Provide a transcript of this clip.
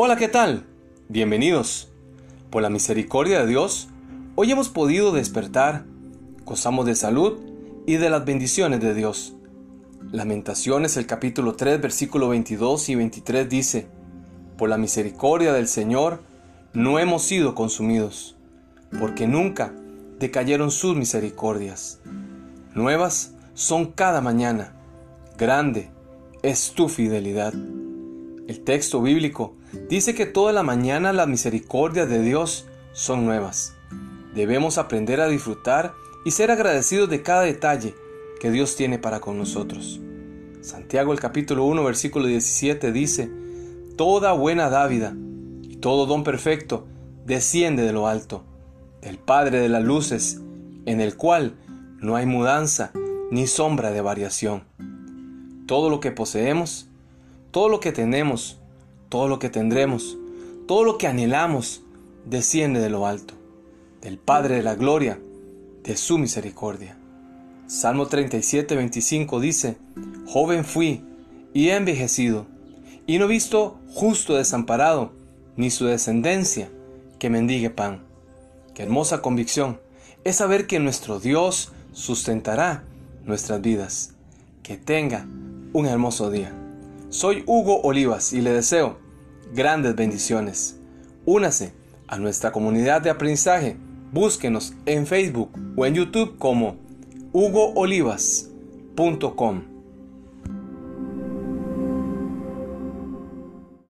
Hola, ¿qué tal? Bienvenidos. Por la misericordia de Dios, hoy hemos podido despertar, gozamos de salud y de las bendiciones de Dios. Lamentaciones, el capítulo 3, versículo 22 y 23 dice, Por la misericordia del Señor no hemos sido consumidos, porque nunca decayeron sus misericordias. Nuevas son cada mañana, grande es tu fidelidad. El texto bíblico dice que toda la mañana las misericordias de Dios son nuevas. Debemos aprender a disfrutar y ser agradecidos de cada detalle que Dios tiene para con nosotros. Santiago el capítulo 1 versículo 17 dice, Toda buena dávida y todo don perfecto desciende de lo alto, del Padre de las luces, en el cual no hay mudanza ni sombra de variación. Todo lo que poseemos todo lo que tenemos, todo lo que tendremos, todo lo que anhelamos, desciende de lo alto, del Padre de la Gloria, de su misericordia. Salmo 37, 25 dice, Joven fui y he envejecido, y no he visto justo desamparado, ni su descendencia que mendigue pan. Qué hermosa convicción es saber que nuestro Dios sustentará nuestras vidas. Que tenga un hermoso día. Soy Hugo Olivas y le deseo grandes bendiciones. Únase a nuestra comunidad de aprendizaje. Búsquenos en Facebook o en YouTube como hugoolivas.com.